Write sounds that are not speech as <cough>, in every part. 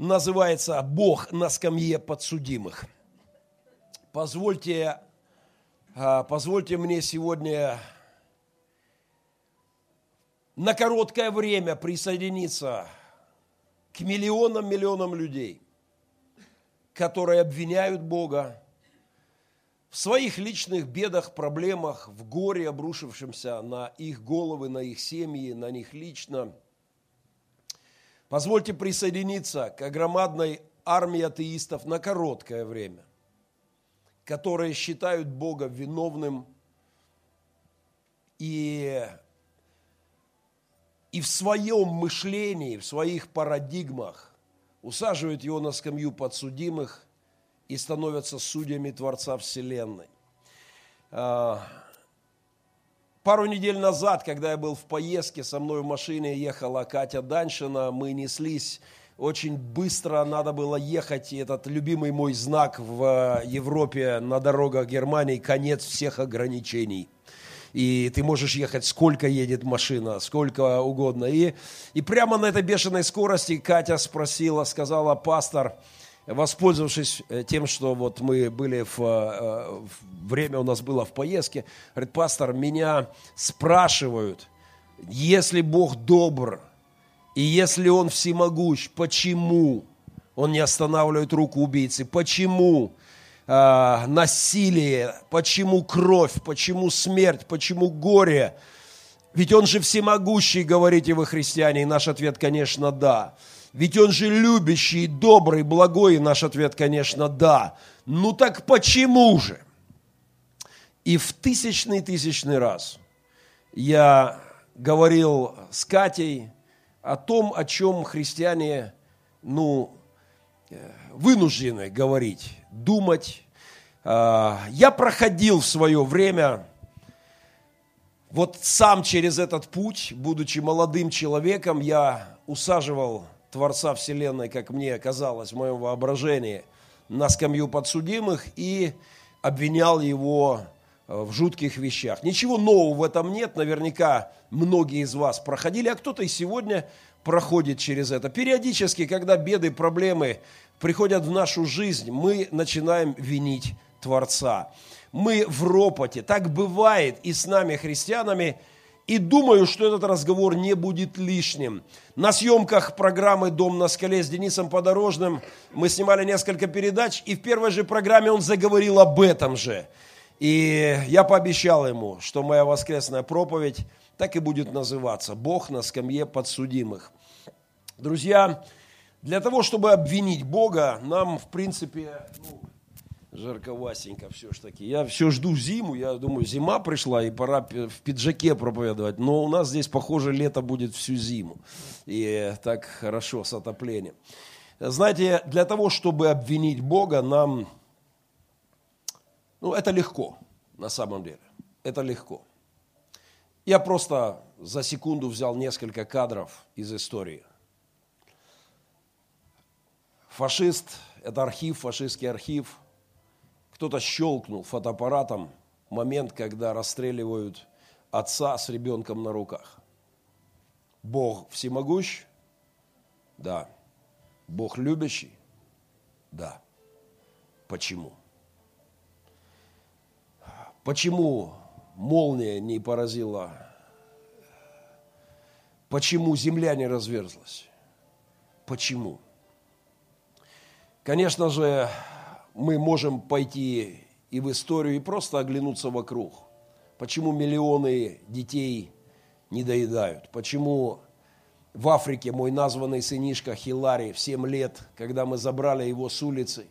называется «Бог на скамье подсудимых». Позвольте, а, позвольте мне сегодня на короткое время присоединиться к миллионам-миллионам людей, которые обвиняют Бога в своих личных бедах, проблемах, в горе, обрушившемся на их головы, на их семьи, на них лично. Позвольте присоединиться к громадной армии атеистов на короткое время, которые считают Бога виновным и и в своем мышлении, в своих парадигмах усаживают его на скамью подсудимых и становятся судьями Творца Вселенной. Пару недель назад, когда я был в поездке, со мной в машине ехала Катя Даньшина, мы неслись. Очень быстро, надо было ехать, и этот любимый мой знак в Европе на дорогах Германии – конец всех ограничений – и ты можешь ехать, сколько едет машина, сколько угодно. И, и прямо на этой бешеной скорости Катя спросила, сказала, пастор, воспользовавшись э, тем, что вот мы были в, э, в время у нас было в поездке, говорит, пастор, меня спрашивают, если Бог добр, и если Он всемогущ, почему Он не останавливает руку убийцы? Почему э, насилие, почему кровь, почему смерть, почему горе. Ведь Он же всемогущий, говорите вы, христиане, и наш ответ, конечно, да. Ведь Он же любящий, добрый, благой, и наш ответ, конечно, да. Ну так почему же? И в тысячный тысячный раз я говорил с Катей о том, о чем христиане, ну, э, вынуждены говорить думать. А, я проходил в свое время вот сам через этот путь, будучи молодым человеком, я усаживал Творца Вселенной, как мне казалось в моем воображении, на скамью подсудимых и обвинял его э, в жутких вещах. Ничего нового в этом нет, наверняка многие из вас проходили, а кто-то и сегодня проходит через это. Периодически, когда беды, проблемы приходят в нашу жизнь, мы начинаем винить Творца. Мы в ропоте. Так бывает и с нами, христианами. И думаю, что этот разговор не будет лишним. На съемках программы «Дом на скале» с Денисом Подорожным мы снимали несколько передач, и в первой же программе он заговорил об этом же. И я пообещал ему, что моя воскресная проповедь так и будет называться «Бог на скамье подсудимых». Друзья, для того, чтобы обвинить Бога, нам, в принципе, ну, жарковасенько все ж таки. Я все жду зиму, я думаю, зима пришла, и пора в пиджаке проповедовать. Но у нас здесь, похоже, лето будет всю зиму. И так хорошо с отоплением. Знаете, для того, чтобы обвинить Бога, нам, ну, это легко, на самом деле. Это легко. Я просто за секунду взял несколько кадров из истории. Фашист, это архив, фашистский архив. Кто-то щелкнул фотоаппаратом момент, когда расстреливают отца с ребенком на руках. Бог всемогущ? Да. Бог любящий? Да. Почему? Почему молния не поразила? Почему земля не разверзлась? Почему? Конечно же, мы можем пойти и в историю, и просто оглянуться вокруг. Почему миллионы детей не доедают? Почему в Африке мой названный сынишка Хилари в 7 лет, когда мы забрали его с улицы,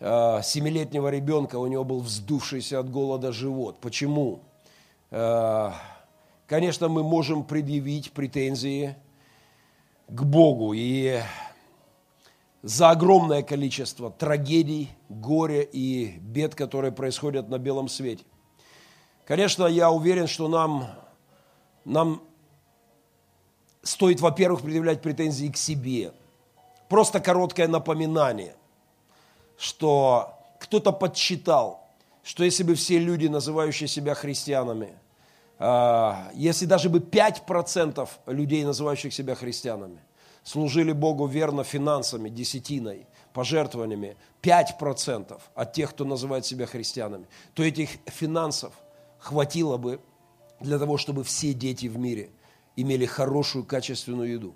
а, семилетнего ребенка, у него был вздувшийся от голода живот. Почему? А, конечно, мы можем предъявить претензии к Богу. И за огромное количество трагедий, горя и бед, которые происходят на белом свете. Конечно, я уверен, что нам, нам стоит, во-первых, предъявлять претензии к себе. Просто короткое напоминание, что кто-то подсчитал, что если бы все люди, называющие себя христианами, а, если даже бы 5% людей, называющих себя христианами, служили Богу верно финансами, десятиной, пожертвованиями, 5% от тех, кто называет себя христианами, то этих финансов хватило бы для того, чтобы все дети в мире имели хорошую, качественную еду.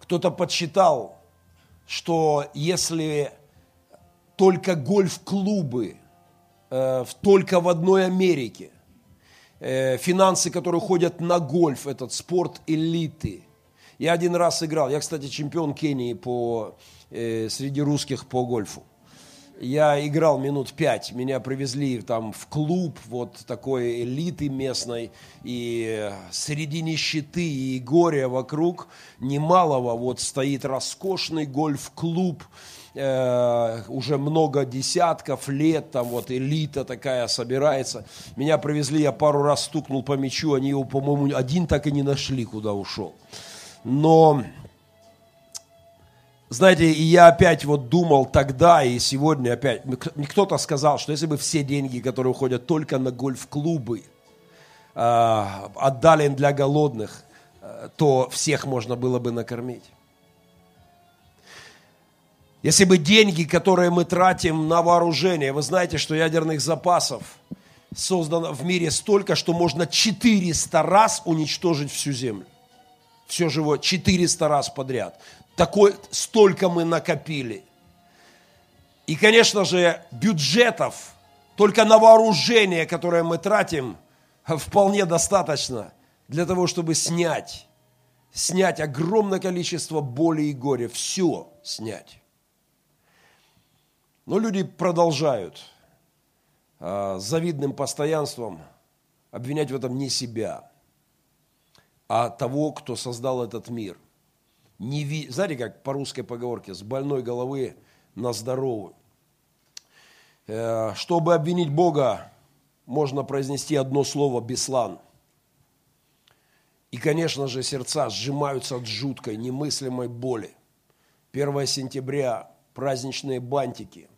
Кто-то подсчитал, что если только гольф-клубы э, только в одной Америке, финансы, которые ходят на гольф, этот спорт элиты. Я один раз играл, я, кстати, чемпион Кении по, э, среди русских по гольфу. Я играл минут пять, меня привезли там в клуб вот такой элиты местной, и среди нищеты и горя вокруг немалого вот стоит роскошный гольф-клуб, э, уже много десятков лет, там вот элита такая собирается. Меня привезли, я пару раз стукнул по мячу, они его, по-моему, один так и не нашли, куда ушел. Но знаете, и я опять вот думал тогда и сегодня опять, кто-то сказал, что если бы все деньги, которые уходят только на гольф-клубы, э, отдали для голодных, э, то всех можно было бы накормить. Если бы деньги, которые мы тратим на вооружение, вы знаете, что ядерных запасов создано в мире столько, что можно 400 раз уничтожить всю Землю. Все живое 400 раз подряд. Такой, столько мы накопили. И, конечно же, бюджетов только на вооружение, которое мы тратим, <laughs> вполне достаточно для того, чтобы снять, снять огромное количество боли и горя, все снять. Но люди продолжают э, завидным постоянством обвинять в этом не себя, а того, кто создал этот мир – не ви... Знаете, как по русской поговорке, с больной головы на здоровую. Э, чтобы обвинить Бога, можно произнести одно слово «беслан». И, конечно же, сердца сжимаются от жуткой, немыслимой боли. 1 сентября, праздничные бантики,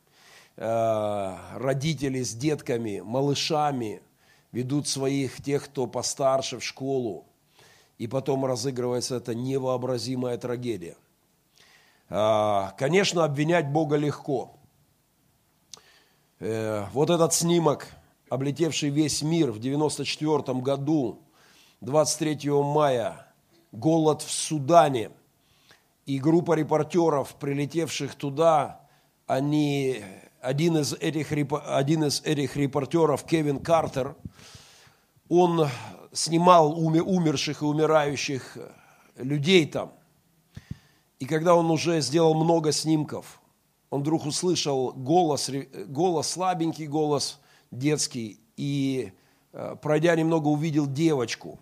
родители с детками, малышами ведут своих, тех, кто постарше, в школу и потом разыгрывается эта невообразимая трагедия. А, конечно, обвинять Бога легко. Э, вот этот снимок, облетевший весь мир в 1994 году, 23 мая, голод в Судане, и группа репортеров, прилетевших туда, они, один из этих, один из этих репортеров, Кевин Картер, он снимал умерших и умирающих э, людей там. И когда он уже сделал много снимков, он вдруг услышал голос, голос слабенький голос детский, и, э, пройдя немного, увидел девочку,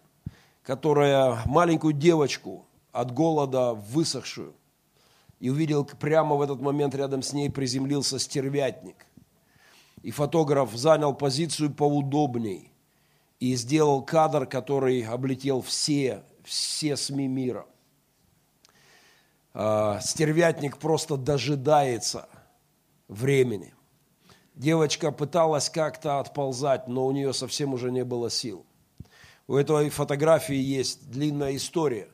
которая, маленькую девочку, от голода высохшую. И увидел прямо в этот момент рядом с ней приземлился стервятник. И фотограф занял позицию поудобней и сделал кадр, который облетел все, все СМИ мира. А, стервятник просто дожидается времени. Девочка пыталась как-то отползать, но у нее совсем уже не было сил. У этой фотографии есть длинная история.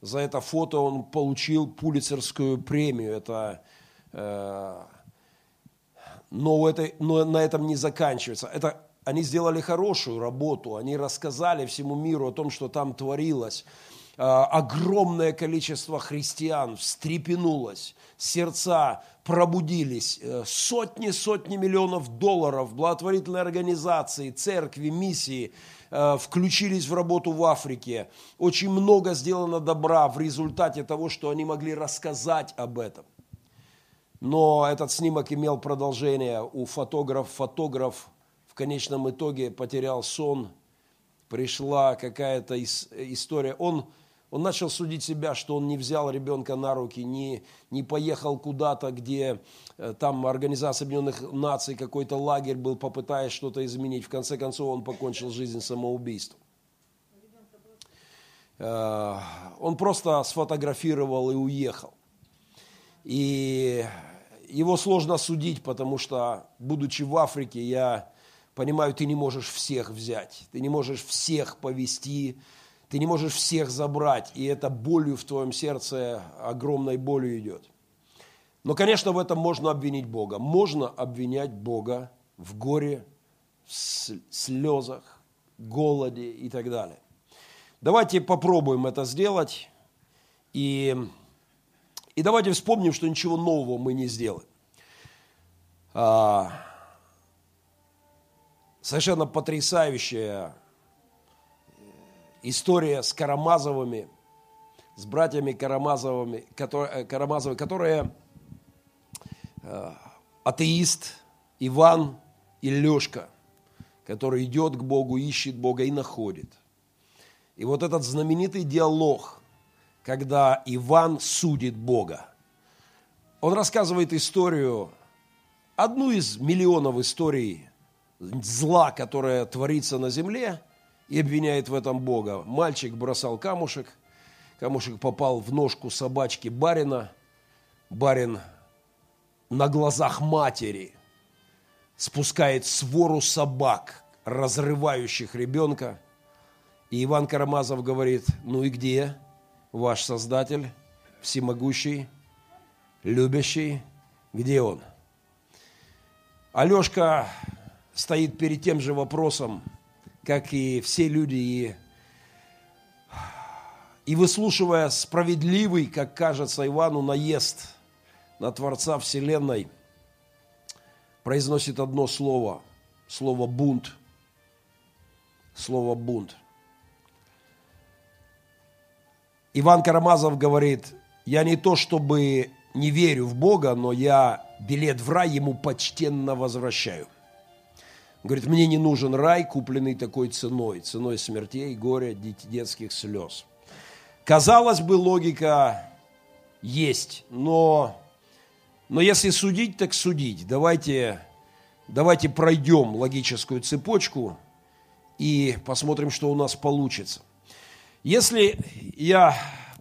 За это фото он получил пулицерскую премию. Это, э, но, это, но на этом не заканчивается. Это они сделали хорошую работу, они рассказали всему миру о том, что там творилось. А, огромное количество христиан встрепенулось, сердца пробудились, э, сотни-сотни миллионов долларов, благотворительные организации, церкви, миссии э, включились в работу в Африке. Очень много сделано добра в результате того, что они могли рассказать об этом. Но этот снимок имел продолжение. У фотограф, фотограф конечном итоге потерял сон, пришла какая-то история. Он, он начал судить себя, что он не взял ребенка на руки, не, не поехал куда-то, где э, там Организация Объединенных Наций, какой-то лагерь был, попытаясь что-то изменить. В конце концов, он покончил жизнь самоубийством. Э, он просто сфотографировал и уехал. И его сложно судить, потому что, будучи в Африке, я понимаю, ты не можешь всех взять, ты не можешь всех повести, Ты не можешь всех забрать, и это болью в твоем сердце, огромной болью идет. Но, конечно, в этом можно обвинить Бога. Можно обвинять Бога в горе, в слезах, голоде и так далее. Давайте попробуем это сделать. И, и давайте вспомним, что ничего нового мы не сделаем. А, совершенно потрясающая история с Карамазовыми, с братьями Карамазовыми, которые, Карамазовы, которые э, атеист Иван и Лешка, который идет к Богу, ищет Бога и находит. И вот этот знаменитый диалог, когда Иван судит Бога, он рассказывает историю, одну из миллионов историй зла, которое творится на земле – и обвиняет в этом Бога. Мальчик бросал камушек, камушек попал в ножку собачки барина, барин на глазах матери спускает свору собак, разрывающих ребенка. И Иван Карамазов говорит, ну и где ваш Создатель, всемогущий, любящий, где он? Алешка стоит перед тем же вопросом, как и все люди, и, и выслушивая справедливый, как кажется Ивану, наезд на Творца Вселенной, произносит одно слово, слово «бунт», слово «бунт». Иван Карамазов говорит, я не то чтобы не верю в Бога, но я билет в рай ему почтенно возвращаю – Говорит, мне не нужен рай, купленный такой ценой, ценой смертей, горя, детских слез. Казалось бы, логика есть, но, но если судить, так судить. Давайте, давайте пройдем логическую цепочку и посмотрим, что у нас получится. Если я,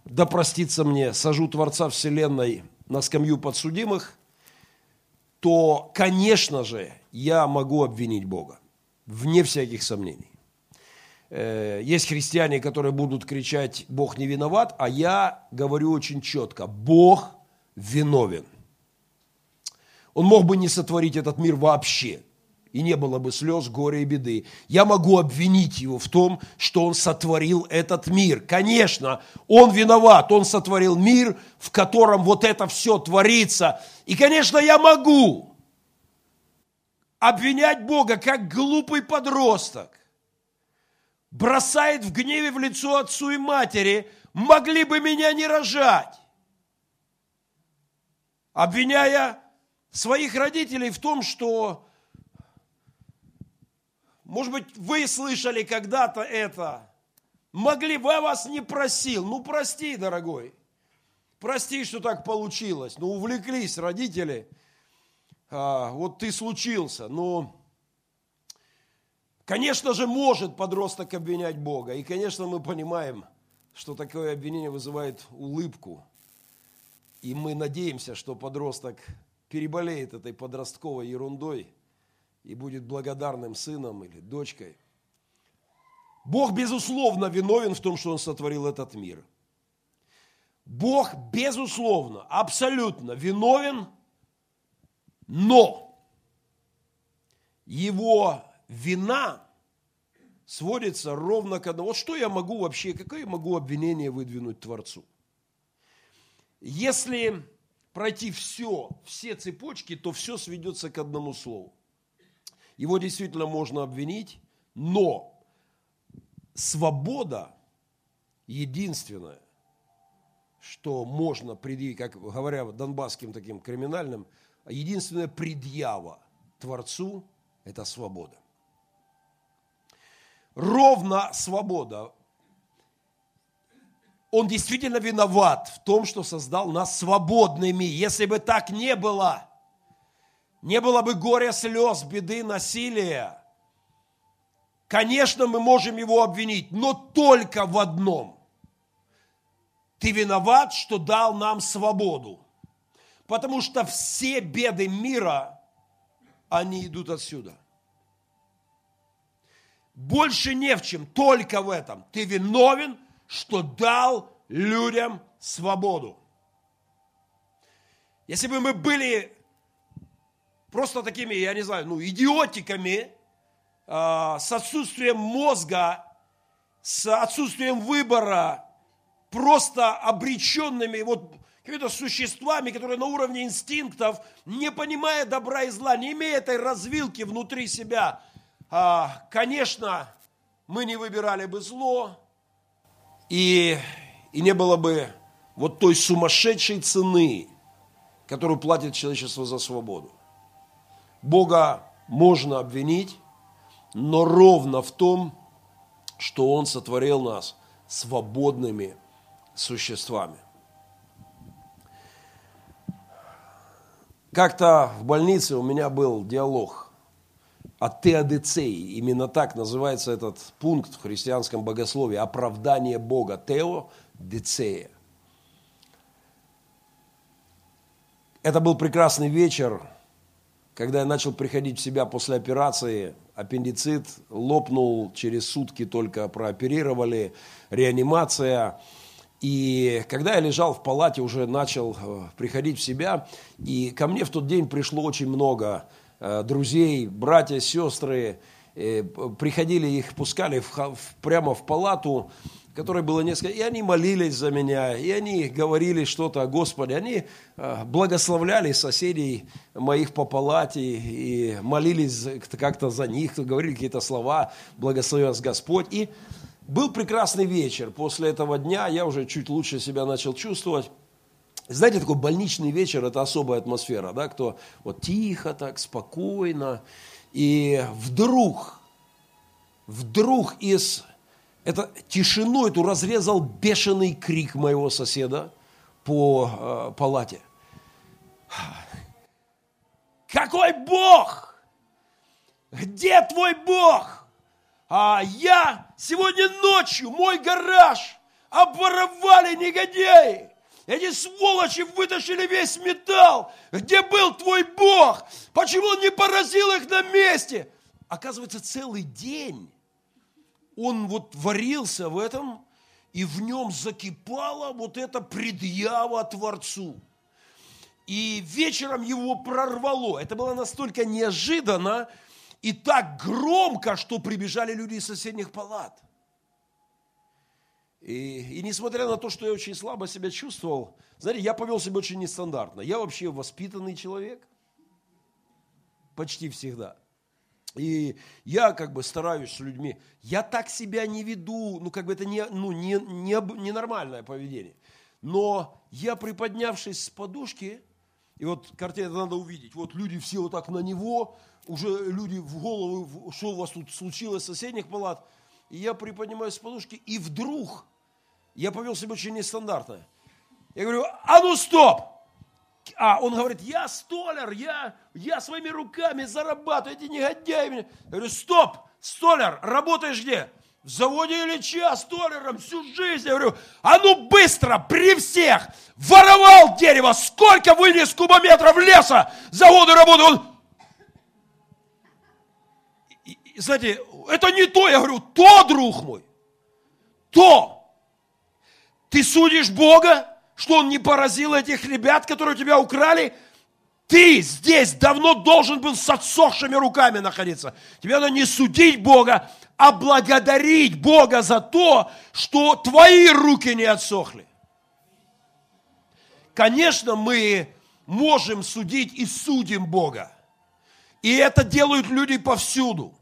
да простится мне, сажу Творца Вселенной на скамью подсудимых, то, конечно же, я могу обвинить Бога, вне всяких сомнений. Э, есть христиане, которые будут кричать «Бог не виноват», а я говорю очень четко «Бог виновен». Он мог бы не сотворить этот мир вообще, и не было бы слез, горя и беды. Я могу обвинить его в том, что он сотворил этот мир. Конечно, он виноват, он сотворил мир, в котором вот это все творится. И, конечно, я могу обвинять Бога, как глупый подросток, бросает в гневе в лицо отцу и матери, могли бы меня не рожать, обвиняя своих родителей в том, что, может быть, вы слышали когда-то это, могли бы, я вас не просил, ну прости, дорогой, прости, что так получилось, ну увлеклись родители – а, вот ты случился. Но, конечно же, может подросток обвинять Бога. И, конечно, мы понимаем, что такое обвинение вызывает улыбку. И мы надеемся, что подросток переболеет этой подростковой ерундой и будет благодарным сыном или дочкой. Бог, безусловно, виновен в том, что Он сотворил этот мир. Бог, безусловно, абсолютно виновен – но его вина сводится ровно к одному. Вот что я могу вообще, какое я могу обвинение выдвинуть Творцу? Если пройти все, все цепочки, то все сведется к одному слову. Его действительно можно обвинить, но свобода единственное, что можно предъявить, как говоря донбасским таким криминальным, единственная предъява Творцу – это свобода. Ровно свобода. Он действительно виноват в том, что создал нас свободными. Если бы так не было, не было бы горя, слез, беды, насилия, конечно, мы можем его обвинить, но только в одном. Ты виноват, что дал нам свободу. Потому что все беды мира, они идут отсюда. больше не в чем, только в этом. Ты виновен, что дал людям свободу. Если бы мы были просто такими, я не знаю, ну, идиотиками, э, с отсутствием мозга, с отсутствием выбора, просто обреченными, вот какими-то существами, которые на уровне инстинктов, не понимая добра и зла, не имея этой развилки внутри себя, а, конечно, мы не выбирали бы зло, и, и не было бы вот той сумасшедшей цены, которую платит человечество за свободу. Бога можно обвинить, но ровно в том, что Он сотворил нас свободными существами. Как-то в больнице у меня был диалог о теодицеи. Именно так называется этот пункт в христианском богословии. Оправдание Бога. Теодицея. Это был прекрасный вечер, когда я начал приходить в себя после операции. Аппендицит лопнул, через сутки только прооперировали, реанимация – и когда я лежал в палате, уже начал э, приходить в себя, и ко мне в тот день пришло очень много э, друзей, братья, сестры, э, приходили, их пускали в, прямо в палату, которой было несколько, и они молились за меня, и они говорили что-то о Господе, они благословляли соседей моих по палате, и молились как-то за них, говорили какие-то слова, благослови вас Господь, и был прекрасный вечер. После этого дня я уже чуть лучше себя начал чувствовать. Знаете, такой больничный вечер – это особая атмосфера, да, кто вот тихо так, спокойно. И вдруг, вдруг из это тишину эту разрезал бешеный крик моего соседа по э, палате. Какой Бог? Где твой Бог? А я сегодня ночью, мой гараж обворовали негодяи. Эти сволочи вытащили весь металл. Где был твой Бог? Почему он не поразил их на месте? Оказывается, целый день он вот варился в этом, и в нем закипала вот эта предъява Творцу. И вечером его прорвало. Это было настолько неожиданно, и так громко, что прибежали люди из соседних палат. И, и несмотря на то, что я очень слабо себя чувствовал, знаете, я повел себя очень нестандартно. Я вообще воспитанный человек. Почти всегда. И я как бы стараюсь с людьми. Я так себя не веду, ну как бы это не, ну, не, не, не нормальное поведение. Но я, приподнявшись с подушки, и вот картину надо увидеть, вот люди все вот так на него, уже люди в голову, что у вас тут случилось соседних палат. И я приподнимаюсь с подушки, и вдруг я повел себя очень нестандартно. Я говорю, а ну стоп! А он говорит, я столер, я, я своими руками зарабатываю, эти негодяи. Я говорю, стоп, столер, работаешь где? В заводе Ильича столером всю жизнь. Я говорю, а ну быстро, при всех, воровал дерево, сколько вынес кубометров леса, заводы работают. Он, знаете, это не то, я говорю, то, друг мой, то. Ты судишь Бога, что Он не поразил этих ребят, которые тебя украли? Ты здесь давно должен был с отсохшими руками находиться. Тебе надо не судить Бога, а благодарить Бога за то, что твои руки не отсохли. Конечно, мы можем судить и судим Бога. И это делают люди повсюду.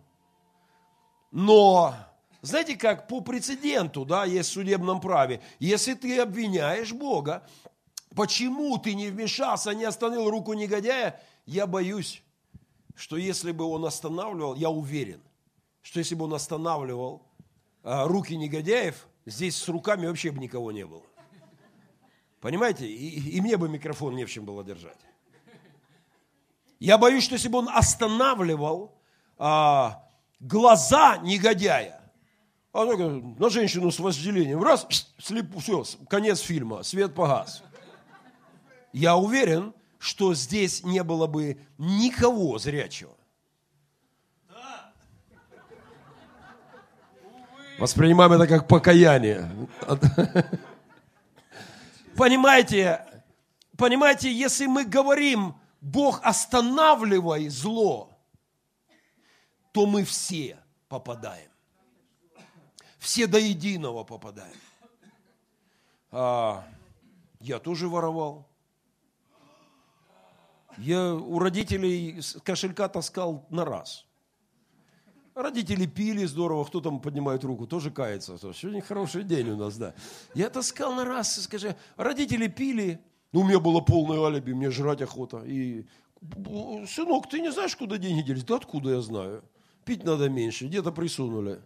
Но, знаете как, по прецеденту, да, есть в судебном праве, если ты обвиняешь Бога, почему ты не вмешался, не остановил руку негодяя, я боюсь, что если бы он останавливал, я уверен, что если бы он останавливал а, руки негодяев, здесь с руками вообще бы никого не было. Понимаете? И, и мне бы микрофон не в чем было держать. Я боюсь, что если бы он останавливал а, глаза негодяя. А на женщину с возделением. Раз, слепу, все, конец фильма, свет погас. Я уверен, что здесь не было бы никого зрячего. Воспринимаем это как покаяние. Понимаете, понимаете, если мы говорим, Бог останавливай зло, то мы все попадаем. Все до единого попадаем. А, я тоже воровал. Я у родителей кошелька таскал на раз. Родители пили здорово, кто там поднимает руку, тоже кается. Сегодня хороший день у нас, да. Я таскал на раз, скажи, родители пили, ну, у меня было полное алиби, мне жрать охота. И, сынок, ты не знаешь, куда деньги делись? Да откуда я знаю? Пить надо меньше, где-то присунули.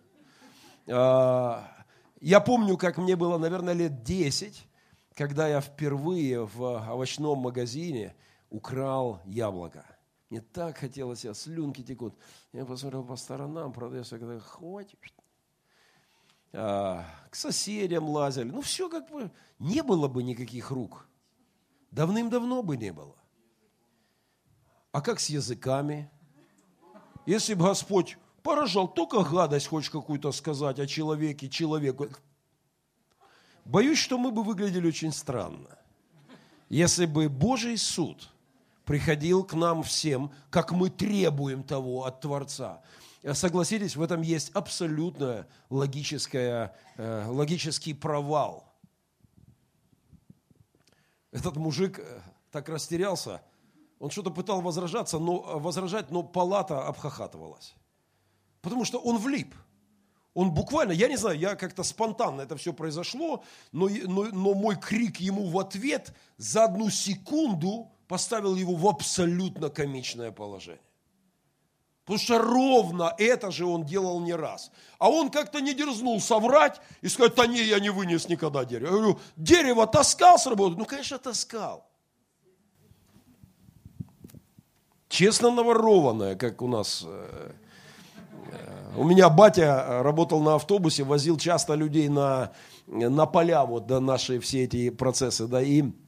А, я помню, как мне было, наверное, лет 10, когда я впервые в овощном магазине украл яблоко. Мне так хотелось, я слюнки текут. Я посмотрел по сторонам, продавец, когда хватит. А, к соседям лазили. Ну, все как бы, не было бы никаких рук. Давным-давно бы не было. А как с языками? Если бы Господь поражал, только гадость хочешь какую-то сказать о человеке, человеку. Боюсь, что мы бы выглядели очень странно, если бы Божий суд – приходил к нам всем, как мы требуем того от Творца. Согласитесь, в этом есть абсолютно логическая, э, логический провал. Этот мужик э, так растерялся, он что-то пытал возражаться, но, э, возражать, но палата обхахатывалась. Потому что он влип. Он буквально, я не знаю, я как-то спонтанно это все произошло, но, но, но мой крик ему в ответ за одну секунду поставил его в абсолютно комичное положение. Потому что ровно это же он делал не раз. А он как-то не дерзнул соврать и сказать, да не, я не вынес никогда дерево. Я говорю, дерево таскал с работы? Ну, конечно, таскал. Честно наворованное, как у нас. Э, э, у меня батя работал на автобусе, возил часто людей на, на поля, вот, да, наши все эти процессы, да, и Э,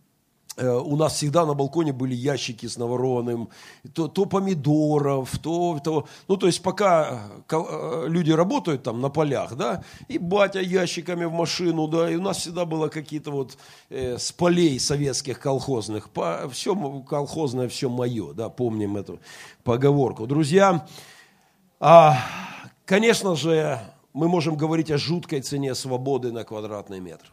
у нас всегда на балконе были ящики с наворованным, то, то помидоров, то, то, ну, то есть пока э, э, люди работают там на полях, да, и батя ящиками в машину, да, и у нас всегда было какие-то вот э, с полей советских колхозных, по, все колхозное, все мое, да, помним эту поговорку. Друзья, а, конечно же, мы можем говорить о жуткой цене свободы на квадратный метр –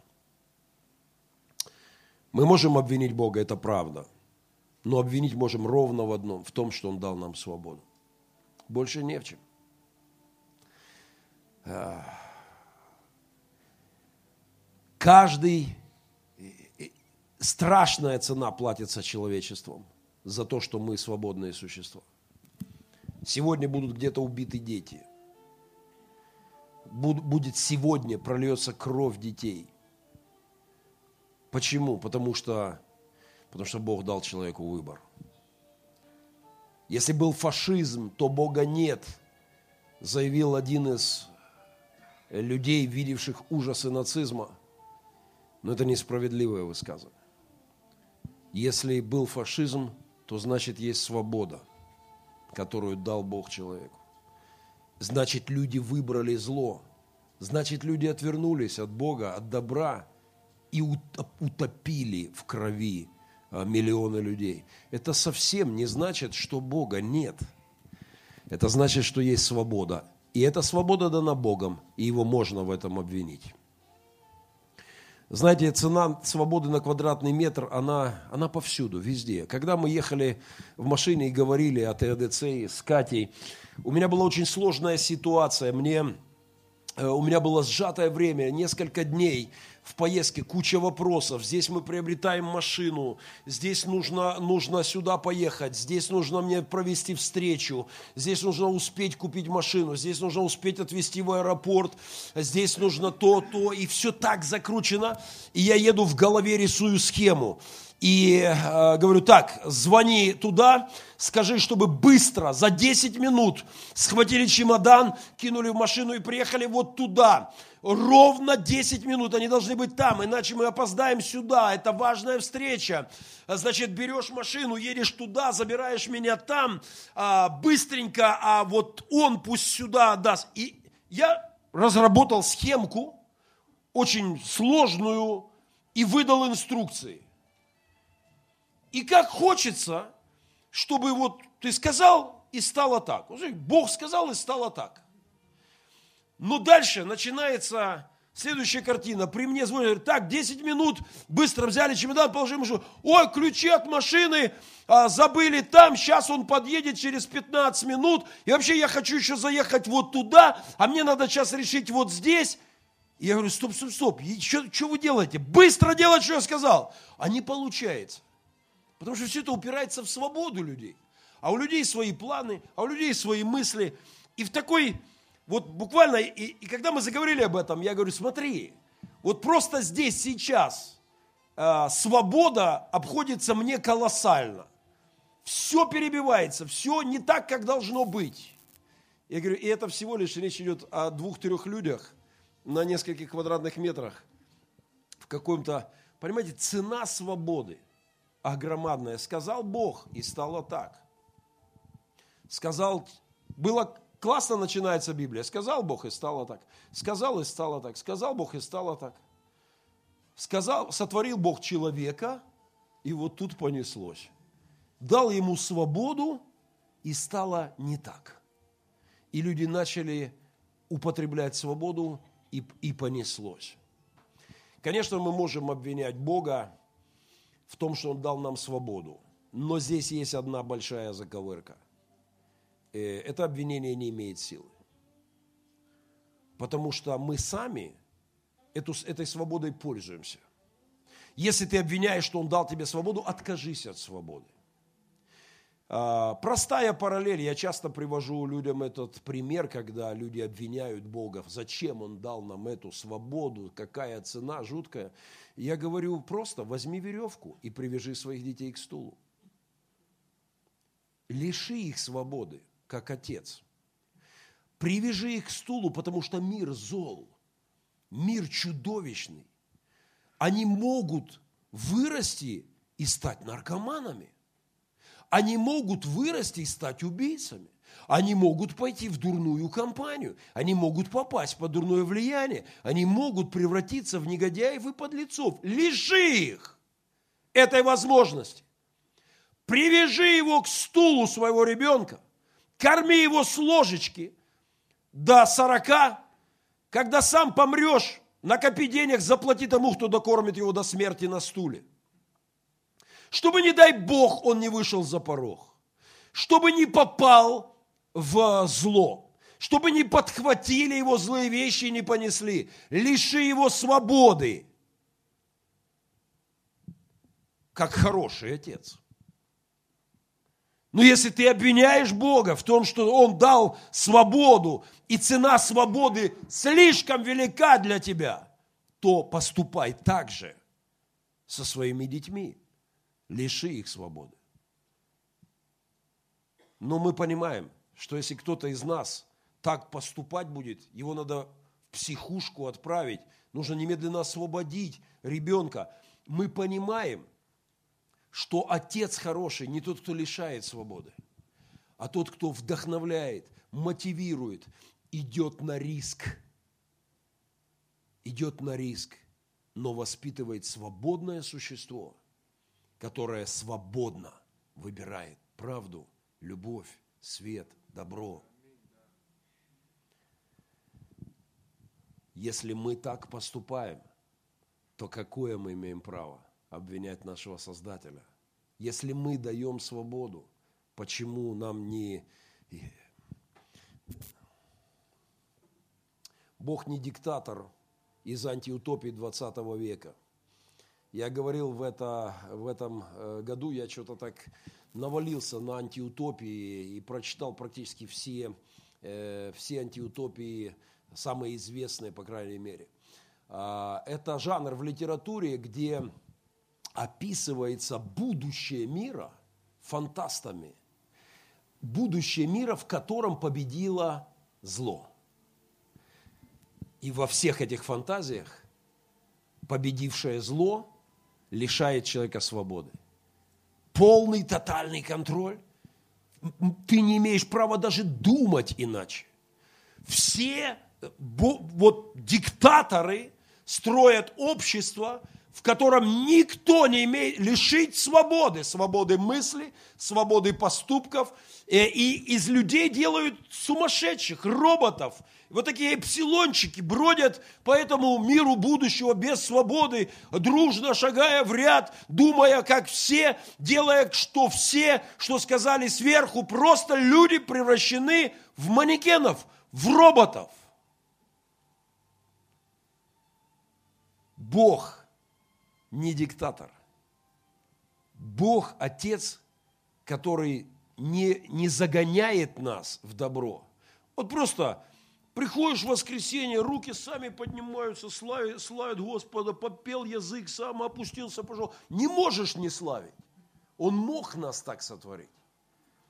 мы можем обвинить Бога, это правда. Но обвинить можем ровно в одном, в том, что Он дал нам свободу. Больше не в чем. Каждый, страшная цена платится человечеством за то, что мы свободные существа. Сегодня будут где-то убиты дети. Будет сегодня прольется кровь детей – Почему? Потому что, потому что Бог дал человеку выбор. Если был фашизм, то Бога нет, заявил один из людей, видевших ужасы нацизма. Но это несправедливое высказывание. Если был фашизм, то значит есть свобода, которую дал Бог человеку. Значит, люди выбрали зло. Значит, люди отвернулись от Бога, от добра – и утопили в крови а, миллионы людей. Это совсем не значит, что Бога нет. Это значит, что есть свобода. И эта свобода дана Богом, и его можно в этом обвинить. Знаете, цена свободы на квадратный метр, она, она повсюду, везде. Когда мы ехали в машине и говорили о ТАДЦ с Катей, у меня была очень сложная ситуация. Мне, э, у меня было сжатое время, несколько дней – в поездке куча вопросов. Здесь мы приобретаем машину, здесь нужно, нужно сюда поехать, здесь нужно мне провести встречу, здесь нужно успеть купить машину, здесь нужно успеть отвезти в аэропорт, здесь нужно то, то, и все так закручено. И я еду в голове, рисую схему и э, говорю, так, звони туда, скажи, чтобы быстро, за 10 минут схватили чемодан, кинули в машину и приехали вот туда. Ровно 10 минут они должны быть там, иначе мы опоздаем сюда. Это важная встреча. Значит, берешь машину, едешь туда, забираешь меня там, а, быстренько, а вот он пусть сюда даст. И я разработал схемку, очень сложную, и выдал инструкции. И как хочется, чтобы вот ты сказал, и стало так. Бог сказал, и стало так. Но дальше начинается Следующая картина. При мне звонят, так, 10 минут, быстро взяли чемодан, положили машину. Ой, ключи от машины а, забыли там, сейчас он подъедет через 15 минут. И вообще я хочу еще заехать вот туда, а мне надо сейчас решить вот здесь. И я говорю, стоп, стоп, стоп, что вы делаете? Быстро делать, что я сказал. А не получается. Потому что все это упирается в свободу людей. А у людей свои планы, а у людей свои мысли. И в такой вот буквально, и, и когда мы заговорили об этом, я говорю, смотри, вот просто здесь сейчас э, свобода обходится мне колоссально. Все перебивается, все не так, как должно быть. Я говорю, и это всего лишь речь идет о двух-трех людях на нескольких квадратных метрах в каком-то, понимаете, цена свободы огромадная. Сказал Бог, и стало так. Сказал, было Классно начинается Библия. Сказал Бог, и стало так. Сказал, и стало так. Сказал Бог, и стало так. Сказал, сотворил Бог человека, и вот тут понеслось. Дал ему свободу, и стало не так. И люди начали употреблять свободу, и, и понеслось. Конечно, мы можем обвинять Бога в том, что Он дал нам свободу. Но здесь есть одна большая заковырка – Э, это обвинение не имеет силы. Потому что мы сами эту, этой свободой пользуемся. Если ты обвиняешь, что Он дал тебе свободу, откажись от свободы. А, простая параллель, я часто привожу людям этот пример, когда люди обвиняют Бога, зачем Он дал нам эту свободу, какая цена жуткая. Я говорю просто, возьми веревку и привяжи своих детей к стулу. Лиши их свободы как отец. Привяжи их к стулу, потому что мир зол, мир чудовищный. Они могут вырасти и стать наркоманами. Они могут вырасти и стать убийцами. Они могут пойти в дурную компанию. Они могут попасть под дурное влияние. Они могут превратиться в негодяев и подлецов. Лиши их этой возможности. Привяжи его к стулу своего ребенка – корми его с ложечки до сорока, когда сам помрешь, накопи денег, заплати тому, кто докормит его до смерти на стуле. Чтобы, не дай Бог, он не вышел за порог. Чтобы не попал в зло. Чтобы не подхватили его злые вещи и не понесли. Лиши его свободы. Как хороший отец. Но если ты обвиняешь Бога в том, что Он дал свободу, и цена свободы слишком велика для тебя, то поступай так же со своими детьми. Лиши их свободы. Но мы понимаем, что если кто-то из нас так поступать будет, его надо в психушку отправить, нужно немедленно освободить ребенка. Мы понимаем, что отец хороший не тот, кто лишает свободы, а тот, кто вдохновляет, мотивирует, идет на риск. Идет на риск, но воспитывает свободное существо, которое свободно выбирает правду, любовь, свет, добро. Если мы так поступаем, то какое мы имеем право – обвинять нашего Создателя. Если мы даем свободу, почему нам не... Бог не диктатор из антиутопии 20 века. Я говорил в, это, в этом э, году, я что-то так навалился на антиутопии и прочитал практически все, э, все антиутопии, самые известные, по крайней мере. А, это жанр в литературе, где описывается будущее мира фантастами. Будущее мира, в котором победило зло. И во всех этих фантазиях победившее зло лишает человека свободы. Полный тотальный контроль. Ты не имеешь права даже думать иначе. Все вот диктаторы строят общество, в котором никто не имеет лишить свободы, свободы мысли, свободы поступков, э, и из людей делают сумасшедших, роботов. Вот такие эпсилончики бродят по этому миру будущего без свободы, дружно шагая в ряд, думая, как все, делая, что все, что сказали сверху. Просто люди превращены в манекенов, в роботов. Бог – не диктатор. Бог – Отец, который не, не загоняет нас в добро. Вот просто приходишь в воскресенье, руки сами поднимаются, славят, славят Господа, попел язык, сам опустился, пошел. Не можешь не славить. Он мог нас так сотворить.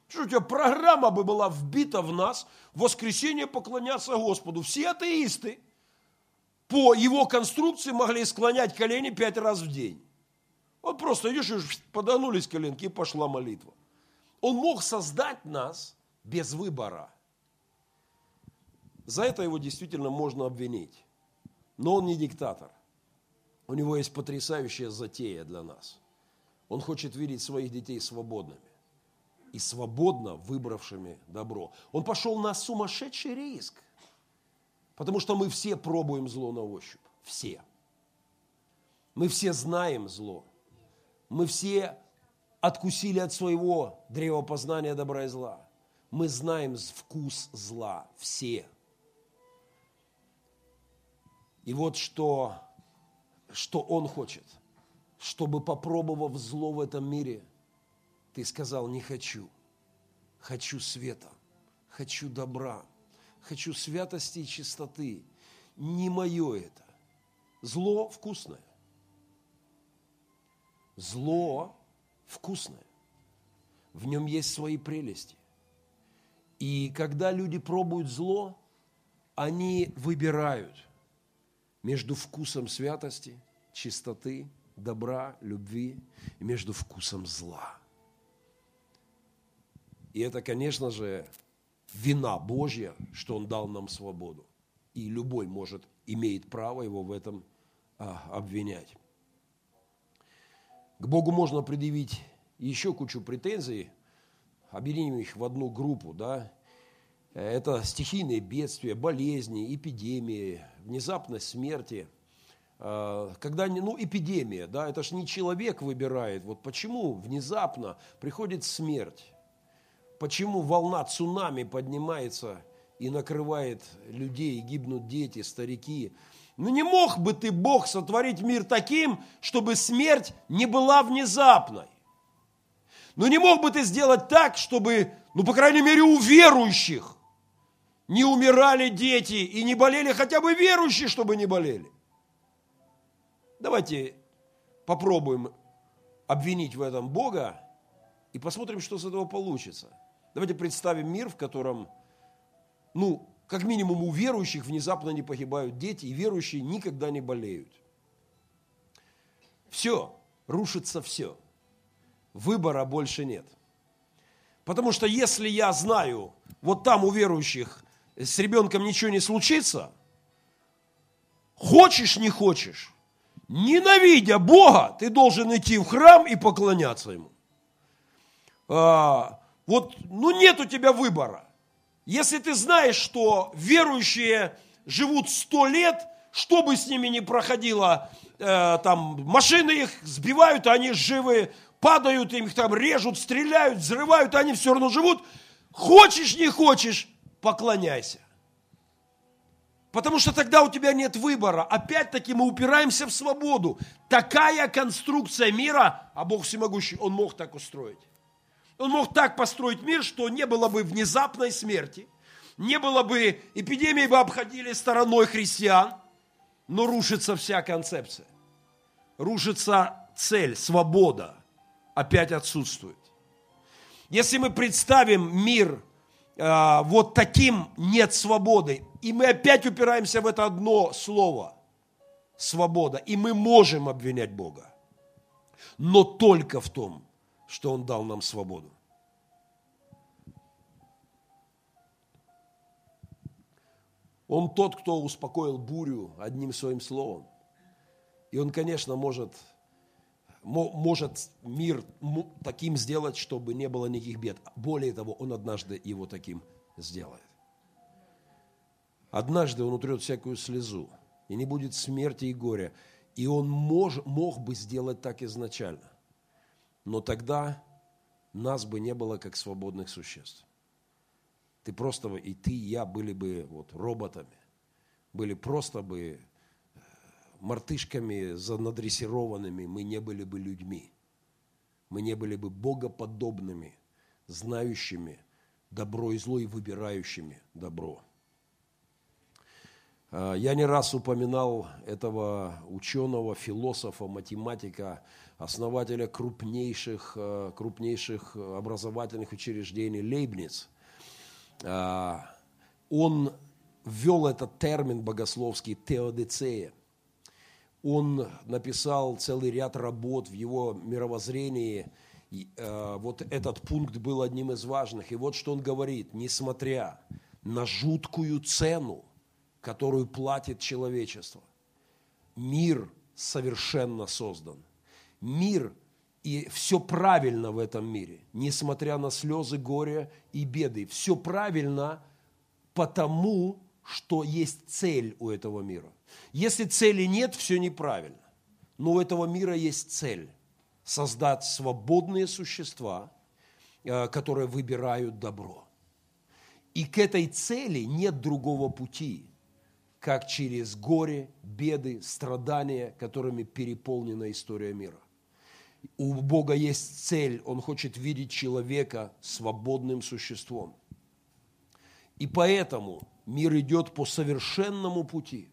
Что у тебя программа бы была вбита в нас, в воскресенье поклоняться Господу. Все атеисты – по его конструкции могли склонять колени пять раз в день. Вот просто идешь и подогнулись коленки, и пошла молитва. Он мог создать нас без выбора. За это его действительно можно обвинить. Но он не диктатор. У него есть потрясающая затея для нас. Он хочет видеть своих детей свободными и свободно выбравшими добро. Он пошел на сумасшедший риск – Потому что мы все пробуем зло на ощупь. Все. Мы все знаем зло. Мы все откусили от своего древа познания добра и зла. Мы знаем вкус зла. Все. И вот что, что Он хочет. Чтобы, попробовав зло в этом мире, ты сказал, не хочу. Хочу света. Хочу добра хочу святости и чистоты. Не мое это. Зло вкусное. Зло вкусное. В нем есть свои прелести. И когда люди пробуют зло, они выбирают между вкусом святости, чистоты, добра, любви и между вкусом зла. И это, конечно же, вина Божья, что Он дал нам свободу. И любой может, имеет право его в этом а, обвинять. К Богу можно предъявить еще кучу претензий, объединим их в одну группу, да, это стихийные бедствия, болезни, эпидемии, внезапность смерти. А, когда, ну, эпидемия, да, это же не человек выбирает. Вот почему внезапно приходит смерть? Почему волна цунами поднимается и накрывает людей, гибнут дети, старики? Ну не мог бы ты, Бог, сотворить мир таким, чтобы смерть не была внезапной? Ну не мог бы ты сделать так, чтобы, ну по крайней мере у верующих не умирали дети и не болели хотя бы верующие, чтобы не болели? Давайте попробуем обвинить в этом Бога и посмотрим, что с этого получится – Давайте представим мир, в котором, ну, как минимум у верующих внезапно не погибают дети, и верующие никогда не болеют. Все, рушится все. Выбора больше нет. Потому что если я знаю, вот там у верующих с ребенком ничего не случится, хочешь, не хочешь, ненавидя Бога, ты должен идти в храм и поклоняться Ему. А, вот, ну нет у тебя выбора. Если ты знаешь, что верующие живут сто лет, что бы с ними ни проходило, э, там машины их сбивают, они живы, падают, им их там режут, стреляют, взрывают, они все равно живут. Хочешь, не хочешь, поклоняйся. Потому что тогда у тебя нет выбора. Опять-таки мы упираемся в свободу. Такая конструкция мира, а Бог всемогущий, Он мог так устроить. Он мог так построить мир, что не было бы внезапной смерти, не было бы, эпидемии бы обходили стороной христиан, но рушится вся концепция. Рушится цель, свобода опять отсутствует. Если мы представим мир э, вот таким нет свободы, и мы опять упираемся в это одно слово – свобода, и мы можем обвинять Бога, но только в том, что Он дал нам свободу. Он тот, кто успокоил бурю одним своим словом. И он, конечно, может, может мир таким сделать, чтобы не было никаких бед. Более того, он однажды его таким сделает. Однажды он утрет всякую слезу, и не будет смерти и горя. И он мож, мог бы сделать так изначально. Но тогда нас бы не было как свободных существ. Ты просто, и ты, и я были бы вот роботами, были просто бы э, мартышками занадрессированными, мы не были бы людьми. Мы не были бы богоподобными, знающими добро и зло и выбирающими добро. А, я не раз упоминал этого ученого, философа, математика, основателя крупнейших, э, крупнейших образовательных учреждений Лейбниц. А, он ввел этот термин богословский теодицея. Он написал целый ряд работ в его мировоззрении. Э, вот этот пункт был одним из важных. И вот что он говорит. Несмотря на жуткую цену, которую платит человечество, мир совершенно создан. Мир и все правильно в этом мире, несмотря на слезы, горе и беды. Все правильно потому, что есть цель у этого мира. Если цели нет, все неправильно. Но у этого мира есть цель – создать свободные существа, э, которые выбирают добро. И к этой цели нет другого пути, как через горе, беды, страдания, которыми переполнена история мира. У Бога есть цель, Он хочет видеть человека свободным существом. И поэтому мир идет по совершенному пути,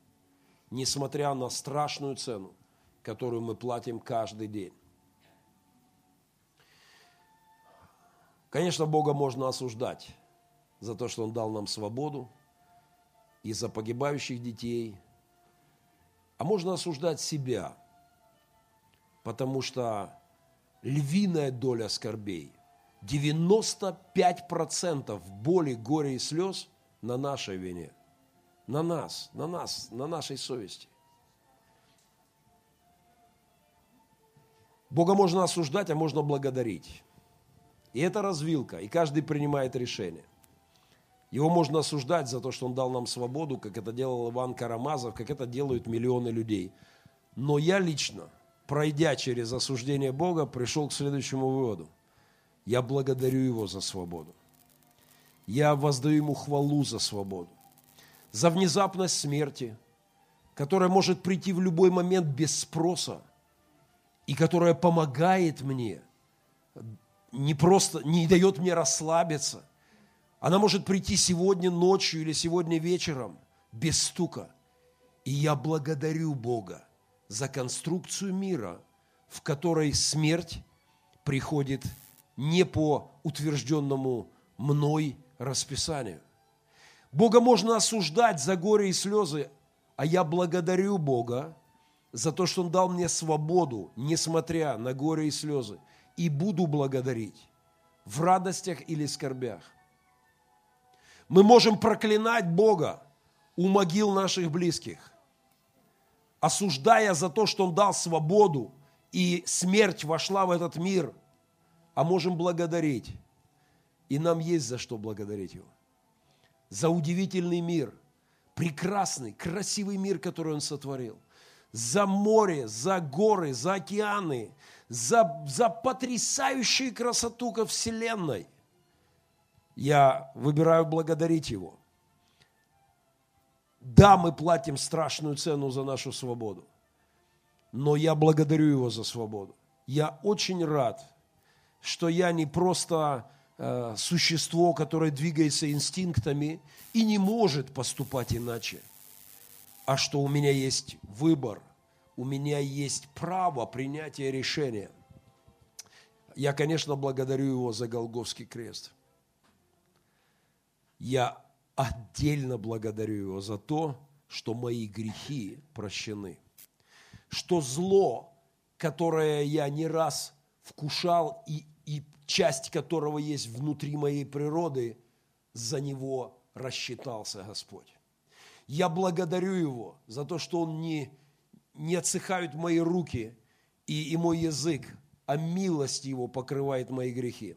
несмотря на страшную цену, которую мы платим каждый день. Конечно, Бога можно осуждать за то, что Он дал нам свободу, и за погибающих детей, а можно осуждать себя, потому что львиная доля скорбей, 95% боли, горя и слез на нашей вине, на нас, на нас, на нашей совести. Бога можно осуждать, а можно благодарить. И это развилка, и каждый принимает решение. Его можно осуждать за то, что он дал нам свободу, как это делал Иван Карамазов, как это делают миллионы людей. Но я лично пройдя через осуждение Бога, пришел к следующему выводу. Я благодарю Его за свободу. Я воздаю Ему хвалу за свободу. За внезапность смерти, которая может прийти в любой момент без спроса, и которая помогает мне, не просто, не дает мне расслабиться. Она может прийти сегодня ночью или сегодня вечером без стука. И я благодарю Бога за конструкцию мира, в которой смерть приходит не по утвержденному мной расписанию. Бога можно осуждать за горе и слезы, а я благодарю Бога за то, что Он дал мне свободу, несмотря на горе и слезы, и буду благодарить в радостях или скорбях. Мы можем проклинать Бога у могил наших близких – осуждая за то, что Он дал свободу, и смерть вошла в этот мир, а можем благодарить. И нам есть за что благодарить Его. За удивительный мир, прекрасный, красивый мир, который Он сотворил. За море, за горы, за океаны, за, за потрясающую красоту ко Вселенной. Я выбираю благодарить Его. Да, мы платим страшную цену за нашу свободу, но я благодарю Его за свободу. Я очень рад, что я не просто э, существо, которое двигается инстинктами и не может поступать иначе, а что у меня есть выбор, у меня есть право принятия решения. Я, конечно, благодарю Его за Голговский крест. Я отдельно благодарю Его за то, что мои грехи прощены. Что зло, которое я не раз вкушал и, и часть которого есть внутри моей природы, за него рассчитался Господь. Я благодарю Его за то, что Он не, не отсыхают мои руки и, и мой язык, а милость Его покрывает мои грехи.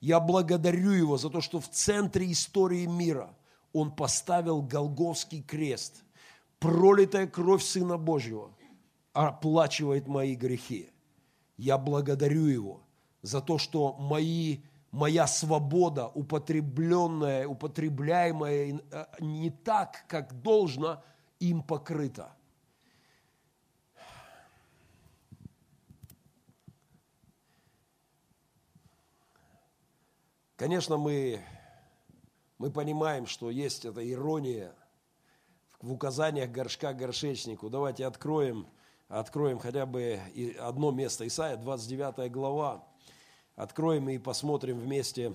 Я благодарю Его за то, что в центре истории мира Он поставил Голговский крест. Пролитая кровь Сына Божьего оплачивает мои грехи. Я благодарю Его за то, что мои моя свобода, употребленная, употребляемая э, не так, как должно, им покрыта. Конечно, мы, мы понимаем, что есть эта ирония в указаниях горшка горшечнику. Давайте откроем, откроем хотя бы одно место. Исайя, 29 глава откроем и посмотрим вместе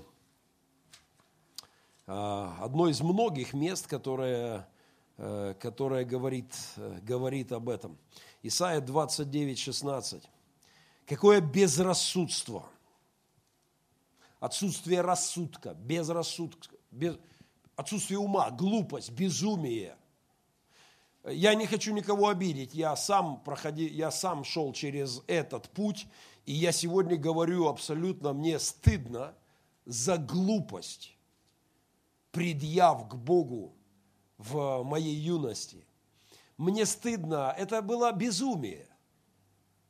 а, одно из многих мест, которое, э, которое говорит, э, говорит об этом. Исайя 29, 16. Какое безрассудство, отсутствие рассудка, безрассудка, без, отсутствие ума, глупость, безумие. Я не хочу никого обидеть, я сам, проходи, я сам шел через этот путь, и я сегодня говорю абсолютно, мне стыдно за глупость, предъяв к Богу в моей юности. Мне стыдно, это было безумие.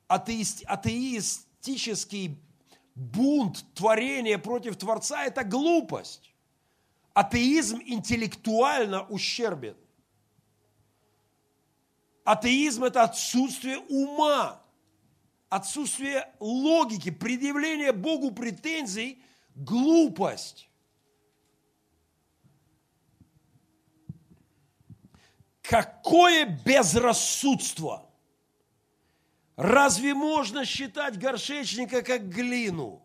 Атеист, атеистический бунт творения против Творца – это глупость. Атеизм интеллектуально ущербен. Атеизм – это отсутствие ума отсутствие логики, предъявление Богу претензий, глупость. Какое безрассудство! Разве можно считать горшечника как глину?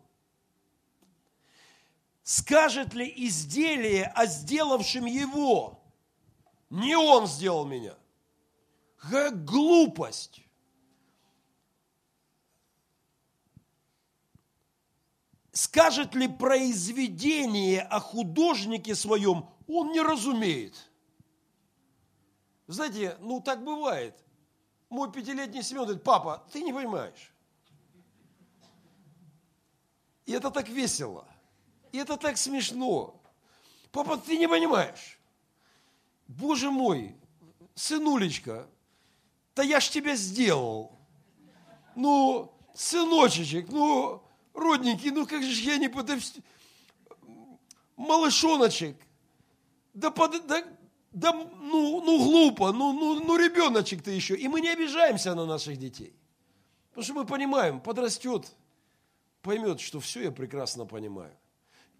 Скажет ли изделие о сделавшем его? Не он сделал меня. Как глупость! скажет ли произведение о художнике своем, он не разумеет. Знаете, ну так бывает. Мой пятилетний Семен говорит, папа, ты не понимаешь. И это так весело. И это так смешно. Папа, ты не понимаешь. Боже мой, сынулечка, да я ж тебя сделал. Ну, сыночечек, ну, родненький, ну как же я не подав... Малышоночек, да, под, да, да ну, ну глупо, ну, ну, ну ребеночек ты еще. И мы не обижаемся на наших детей. Потому что мы понимаем, подрастет, поймет, что все я прекрасно понимаю.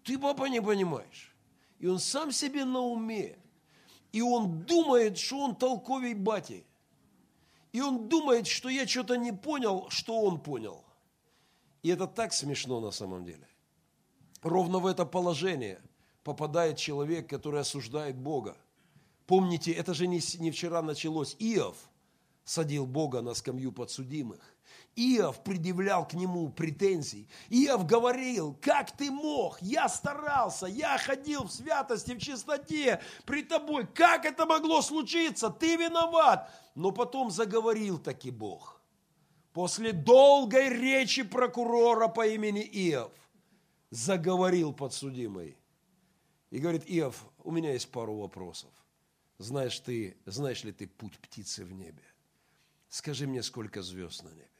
Ты, папа, не понимаешь. И он сам себе на уме. И он думает, что он толковей бати. И он думает, что я что-то не понял, что он понял. И это так смешно на самом деле. Ровно в это положение попадает человек, который осуждает Бога. Помните, это же не, не вчера началось. Иов садил Бога на скамью подсудимых. Иов предъявлял к нему претензий. Иов говорил, как ты мог? Я старался, я ходил в святости, в чистоте при тобой. Как это могло случиться? Ты виноват. Но потом заговорил таки Бог после долгой речи прокурора по имени Иов, заговорил подсудимый. И говорит, Иов, у меня есть пару вопросов. Знаешь, ты, знаешь ли ты путь птицы в небе? Скажи мне, сколько звезд на небе?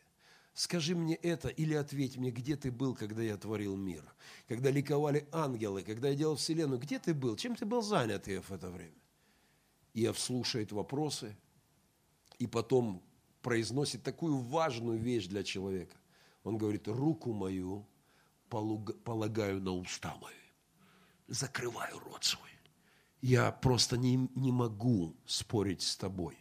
Скажи мне это или ответь мне, где ты был, когда я творил мир? Когда ликовали ангелы, когда я делал вселенную, где ты был? Чем ты был занят, Иов, в это время? Иов слушает вопросы, и потом произносит такую важную вещь для человека. Он говорит, руку мою полагаю на уста мои, закрываю рот свой. Я просто не, не могу спорить с тобой.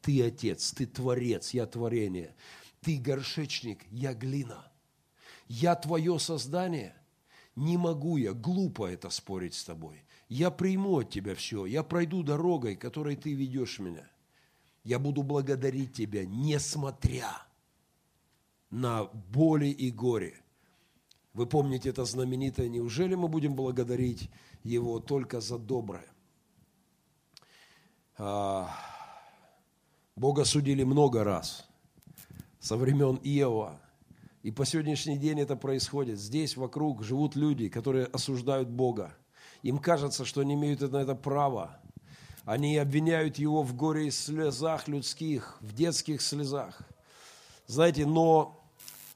Ты отец, ты творец, я творение. Ты горшечник, я глина. Я твое создание. Не могу я, глупо это спорить с тобой. Я приму от тебя все, я пройду дорогой, которой ты ведешь меня – я буду благодарить Тебя, несмотря на боли и горе. Вы помните это знаменитое, неужели мы будем благодарить Его только за доброе? А, Бога судили много раз, со времен Иова. И по сегодняшний день это происходит. Здесь вокруг живут люди, которые осуждают Бога. Им кажется, что они имеют на это право. Они обвиняют его в горе и слезах людских, в детских слезах. Знаете, но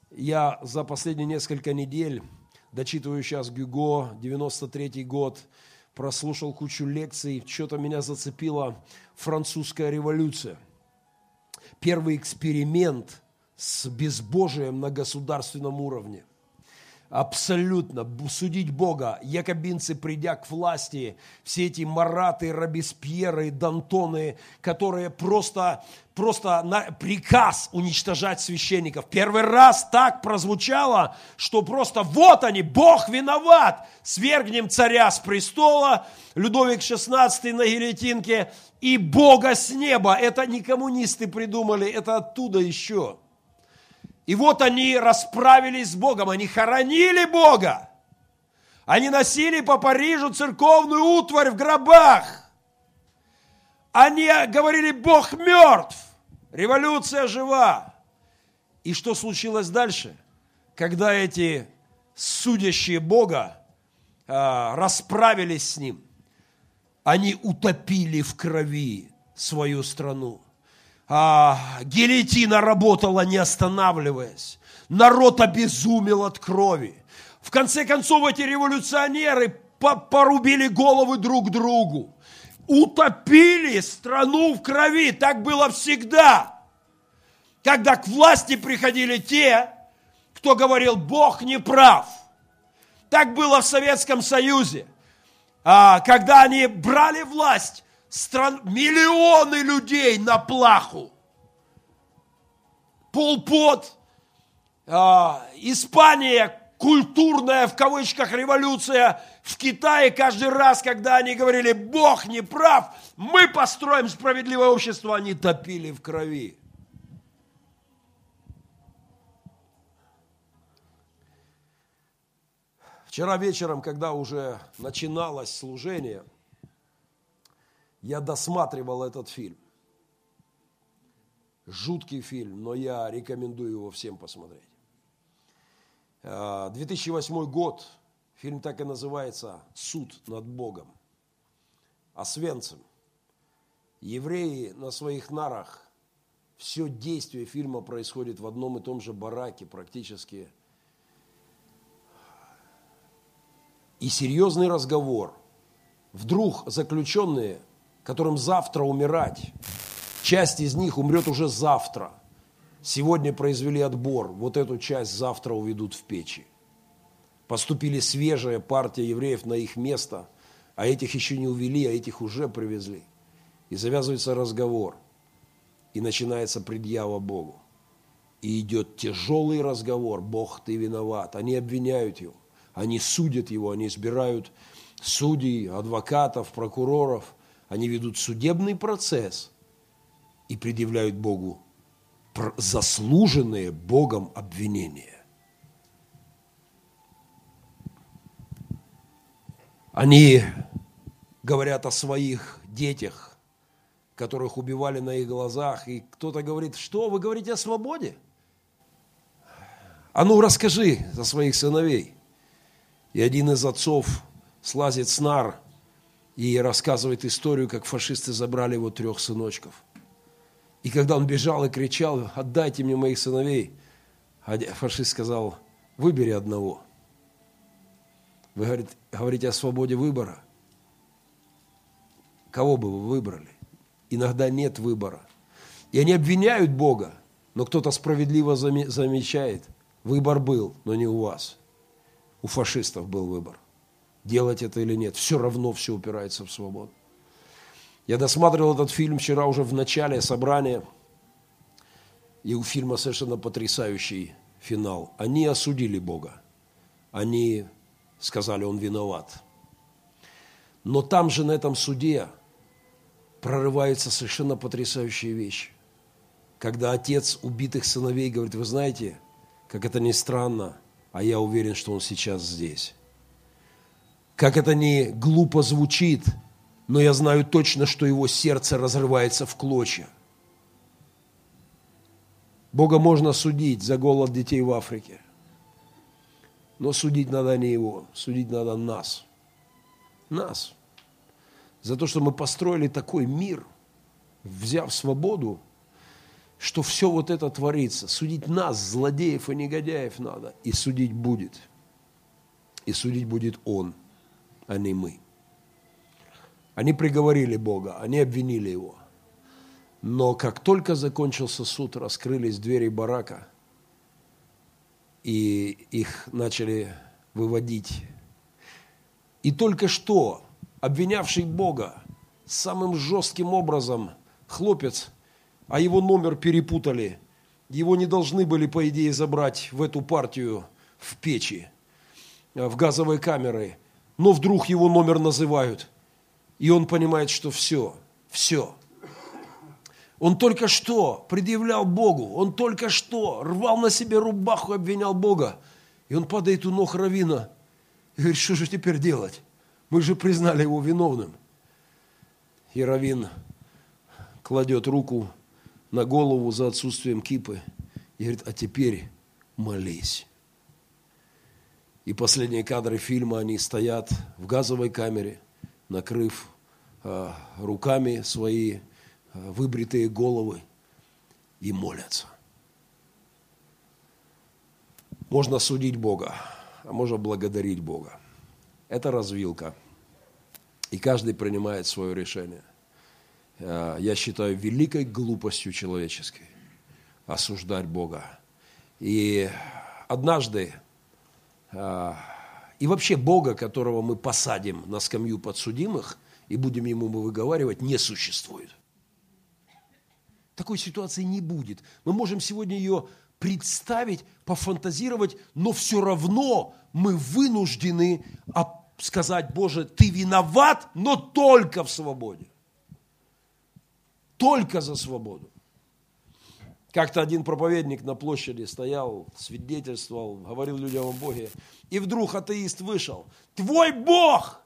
я за последние несколько недель, дочитываю сейчас Гюго, 93 год, прослушал кучу лекций, что-то меня зацепила французская революция. Первый эксперимент с безбожием на государственном уровне – абсолютно судить Бога. Якобинцы, придя к власти, все эти Мараты, Робеспьеры, Дантоны, которые просто, просто на приказ уничтожать священников. Первый раз так прозвучало, что просто вот они, Бог виноват, свергнем царя с престола, Людовик XVI на гильотинке, и Бога с неба. Это не коммунисты придумали, это оттуда еще. И вот они расправились с Богом, они хоронили Бога. Они носили по Парижу церковную утварь в гробах. Они говорили, Бог мертв, революция жива. И что случилось дальше? Когда эти судящие Бога а, расправились с ним, они утопили в крови свою страну а, гильотина работала, не останавливаясь. Народ обезумел от крови. В конце концов, эти революционеры порубили головы друг другу. Утопили страну в крови. Так было всегда. Когда к власти приходили те, кто говорил, Бог не прав. Так было в Советском Союзе. А, когда они брали власть, стран, миллионы людей на плаху. Полпот, а, Испания, культурная, в кавычках, революция в Китае каждый раз, когда они говорили, Бог не прав, мы построим справедливое общество, они топили в крови. Вчера вечером, когда уже начиналось служение – я досматривал этот фильм. Жуткий фильм, но я рекомендую его всем посмотреть. 2008 а, год, фильм так и называется «Суд над Богом». Освенцим. Евреи на своих нарах, все действие фильма происходит в одном и том же бараке практически. И серьезный разговор. Вдруг заключенные которым завтра умирать. Часть из них умрет уже завтра. Сегодня произвели отбор, вот эту часть завтра уведут в печи. Поступили свежая партия евреев на их место, а этих еще не увели, а этих уже привезли. И завязывается разговор, и начинается предъява Богу. И идет тяжелый разговор, Бог, ты виноват. Они обвиняют его, они судят его, они избирают судей, адвокатов, прокуроров – они ведут судебный процесс и предъявляют Богу заслуженные Богом обвинения. Они говорят о своих детях, которых убивали на их глазах, и кто-то говорит, что вы говорите о свободе? А ну расскажи за своих сыновей. И один из отцов слазит с нар – и рассказывает историю, как фашисты забрали его трех сыночков. И когда он бежал и кричал, отдайте мне моих сыновей, фашист сказал, выбери одного. Вы говорите, говорите о свободе выбора. Кого бы вы выбрали? Иногда нет выбора. И они обвиняют Бога, но кто-то справедливо замечает, выбор был, но не у вас. У фашистов был выбор делать это или нет. Все равно все упирается в свободу. Я досматривал этот фильм вчера уже в начале собрания, и у фильма совершенно потрясающий финал. Они осудили Бога. Они сказали, он виноват. Но там же, на этом суде, прорывается совершенно потрясающая вещь. Когда отец убитых сыновей говорит, вы знаете, как это ни странно, а я уверен, что он сейчас здесь как это не глупо звучит, но я знаю точно, что его сердце разрывается в клочья. Бога можно судить за голод детей в Африке. Но судить надо не его, судить надо нас. Нас. За то, что мы построили такой мир, взяв свободу, что все вот это творится. Судить нас, злодеев и негодяев надо. И судить будет. И судить будет Он, а не мы. Они приговорили Бога, они обвинили Его. Но как только закончился суд, раскрылись двери барака, и их начали выводить. И только что обвинявший Бога самым жестким образом хлопец, а его номер перепутали. Его не должны были, по идее, забрать в эту партию в печи, в газовые камеры. Но вдруг его номер называют – и он понимает, что все, все. Он только что предъявлял Богу, он только что рвал на себе рубаху, обвинял Бога. И он падает у ног Равина и говорит, что же теперь делать? Мы же признали его виновным. И Равин кладет руку на голову за отсутствием кипы и говорит, а теперь молись. И последние кадры фильма, они стоят в газовой камере – накрыв э, руками свои э, выбритые головы и молятся. Можно судить Бога, а можно благодарить Бога. Это развилка. И каждый принимает свое решение. Э, я считаю великой глупостью человеческой осуждать Бога. И однажды и вообще Бога, которого мы посадим на скамью подсудимых и будем ему выговаривать, не существует. Такой ситуации не будет. Мы можем сегодня ее представить, пофантазировать, но все равно мы вынуждены сказать, Боже, ты виноват, но только в свободе. Только за свободу. Как-то один проповедник на площади стоял, свидетельствовал, говорил людям о Боге. И вдруг атеист вышел. Твой Бог!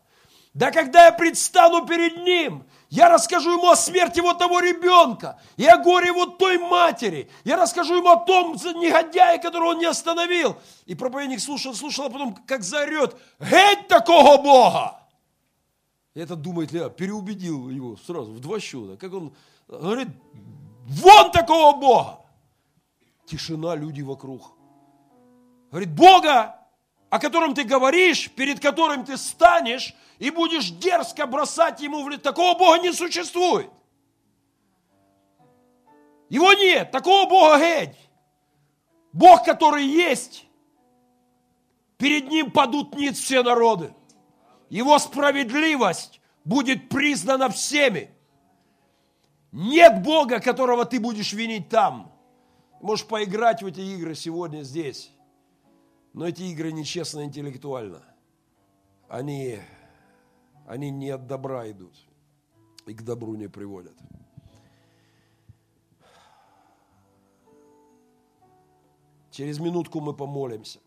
Да когда я предстану перед Ним, я расскажу Ему о смерти вот того ребенка и о горе вот той матери. Я расскажу Ему о том негодяе, которого Он не остановил. И проповедник слушал, слушал, а потом как заорет, геть такого Бога! И этот думает, я переубедил его сразу в два счета. Как он говорит, Вон такого Бога! Тишина, люди вокруг. Говорит, Бога, о котором ты говоришь, перед которым ты станешь и будешь дерзко бросать ему в лицо. Такого Бога не существует. Его нет, такого Бога геть. Бог, который есть, перед ним падут ниц все народы. Его справедливость будет признана всеми. Нет Бога, которого ты будешь винить там. Можешь поиграть в эти игры сегодня здесь. Но эти игры нечестно интеллектуально. Они, они не от добра идут и к добру не приводят. Через минутку мы помолимся.